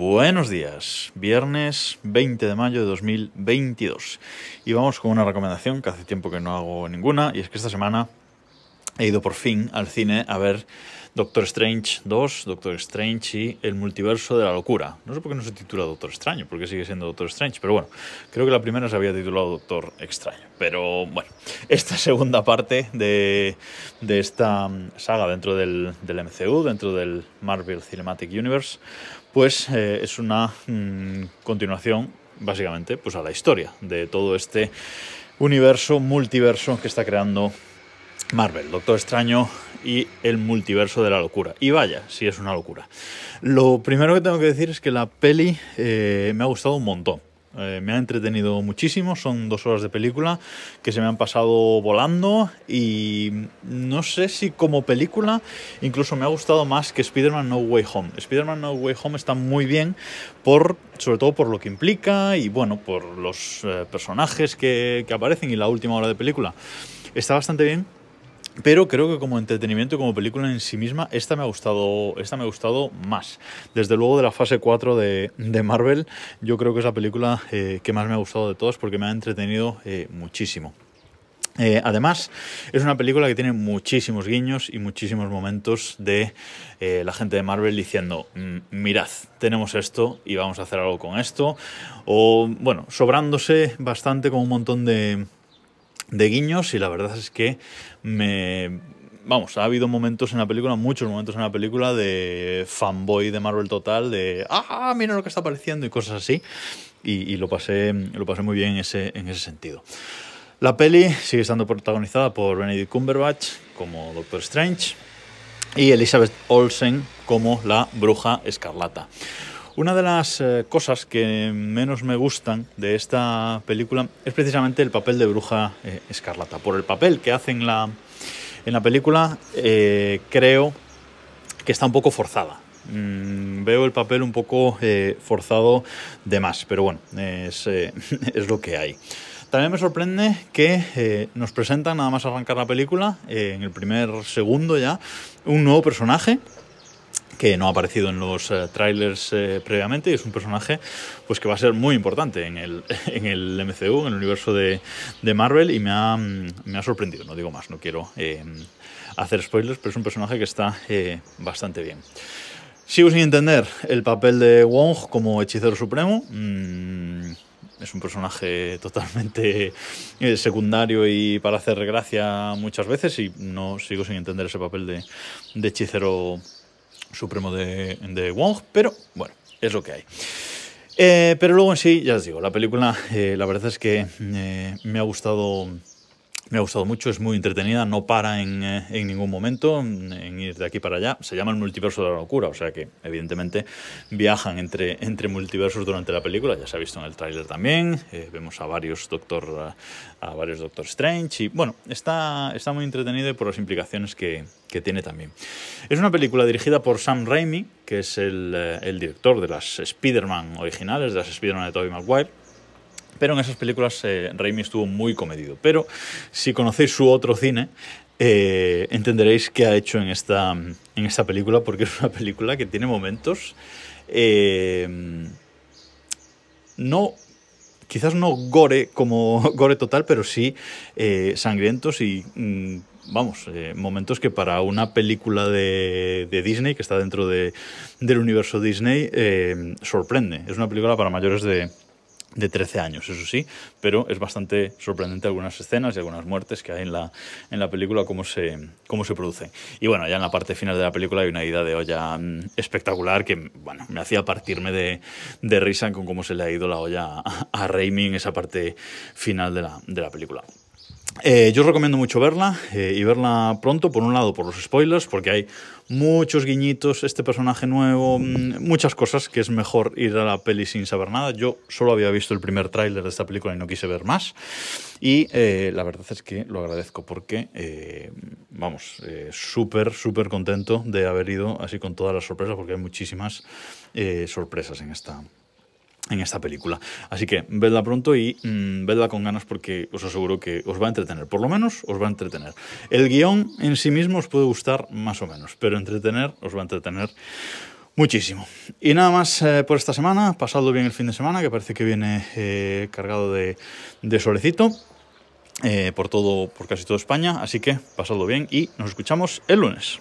Buenos días, viernes 20 de mayo de 2022. Y vamos con una recomendación que hace tiempo que no hago ninguna, y es que esta semana he ido por fin al cine a ver Doctor Strange 2, Doctor Strange y el multiverso de la locura. No sé por qué no se titula Doctor Extraño, porque sigue siendo Doctor Strange, pero bueno, creo que la primera se había titulado Doctor Extraño. Pero bueno, esta segunda parte de, de esta saga dentro del, del, MCU, dentro del Marvel Cinematic Universe, pues eh, es una mm, continuación, básicamente, pues a la historia de todo este universo, multiverso que está creando Marvel, Doctor Extraño y el multiverso de la locura. Y vaya, si es una locura. Lo primero que tengo que decir es que la peli eh, me ha gustado un montón. Eh, me ha entretenido muchísimo, son dos horas de película que se me han pasado volando y no sé si como película incluso me ha gustado más que Spider-Man No Way Home. Spider-Man No Way Home está muy bien por, sobre todo por lo que implica y bueno, por los eh, personajes que, que aparecen y la última hora de película. Está bastante bien, pero creo que como entretenimiento y como película en sí misma, esta me ha gustado, esta me ha gustado más. Desde luego de la fase 4 de, de Marvel, yo creo que es la película eh, que más me ha gustado de todas porque me ha entretenido eh, muchísimo. Eh, además, es una película que tiene muchísimos guiños y muchísimos momentos de la gente de Marvel diciendo, mm, mirad, tenemos esto y vamos a hacer algo con esto. O, bueno, sobrándose bastante con un montón de, de guiños y la verdad es que me... Vamos, ha habido momentos en la película, muchos momentos en la película de fanboy de Marvel total, de ¡ah, mira lo que está apareciendo! y cosas así. Y, y lo, pasé, lo pasé muy bien en ese, en ese sentido. La peli sigue estando protagonizada por Benedict Cumberbatch como Doctor Strange y Elizabeth Olsen como la Bruja Escarlata. Una de las eh, cosas que menos me gustan de esta película es precisamente el papel de Bruja eh, Escarlata. Por el papel que hace en la, en la película, eh, creo que está un poco forzada. Mm, veo el papel un poco forzado de más, pero bueno, es, es lo que hay. También me sorprende que nos presentan, nada más arrancar la película, en el primer segundo ya, un nuevo personaje que no ha aparecido en los eh, trailers eh, previamente y es un personaje pues que va a ser muy importante en el, en el MCU, en el universo de, Marvel y me ha, me ha, sorprendido, no digo más, no quiero eh, hacer spoilers, pero es un personaje que está bastante bien. Sigo sin entender el papel de Wong como hechicero supremo. Mm, es un personaje totalmente eh, secundario y para hacer gracia muchas veces y no sigo sin entender ese papel de, de hechicero supremo de, de, Wong, pero bueno, es lo que hay. Eh, pero luego en sí, ya os digo, la película, eh, la verdad es que eh, me ha gustado me ha gustado mucho, es muy entretenida, no para en, en, ningún momento en ir de aquí para allá. Se llama el multiverso de la locura, o sea que evidentemente viajan entre, entre multiversos durante la película, ya se ha visto en el tráiler también, vemos a varios Doctor, a, varios Doctor Strange y bueno, está, está muy entretenido por las implicaciones que, que tiene también. Es una película dirigida por Sam Raimi, que es el, eh, el director de las Spider-Man originales, de las Spider-Man de Tobey Maguire pero en esas películas eh, Raimi estuvo muy comedido. Pero si conocéis su otro cine, eh, entenderéis qué ha hecho en esta, en esta película, porque es una película que tiene momentos no quizás no gore como gore total, pero sí sangrientos y mm, vamos, eh, momentos que para una película de, de Disney que está dentro de, del universo Disney eh, sorprende. Es una película para mayores de de 13 años, eso sí, pero es bastante sorprendente algunas escenas y algunas muertes que hay en la, en la película, cómo se, cómo se produce. Y bueno, ya en la parte final de la película hay una ida de olla mm, espectacular que, bueno, me hacía partirme de, de risa con cómo se le ha ido la olla a, a Raimi en esa parte final de la, de la película. Eh, yo os recomiendo mucho verla eh, y verla pronto, por un lado por los spoilers, porque hay muchos guiñitos, este personaje nuevo, mmm, muchas cosas que es mejor ir a la peli sin saber nada. Yo solo había visto el primer tráiler de esta película y no quise ver más. Y eh, la verdad es que lo agradezco porque, eh, vamos, eh, súper, súper contento de haber ido así con todas las sorpresas, porque hay muchísimas sorpresas en esta, en esta película. Así que vedla pronto y mmm, vedla con ganas porque os aseguro que os va a entretener. Por lo menos os va a entretener. El guion en sí mismo os puede gustar más o menos, pero entretener os va a entretener muchísimo. Y nada más eh, por esta semana. Pasadlo bien el fin de semana, que parece que viene eh, cargado de, solecito. Eh, por todo, por casi toda España, así que pasadlo bien y nos escuchamos el lunes.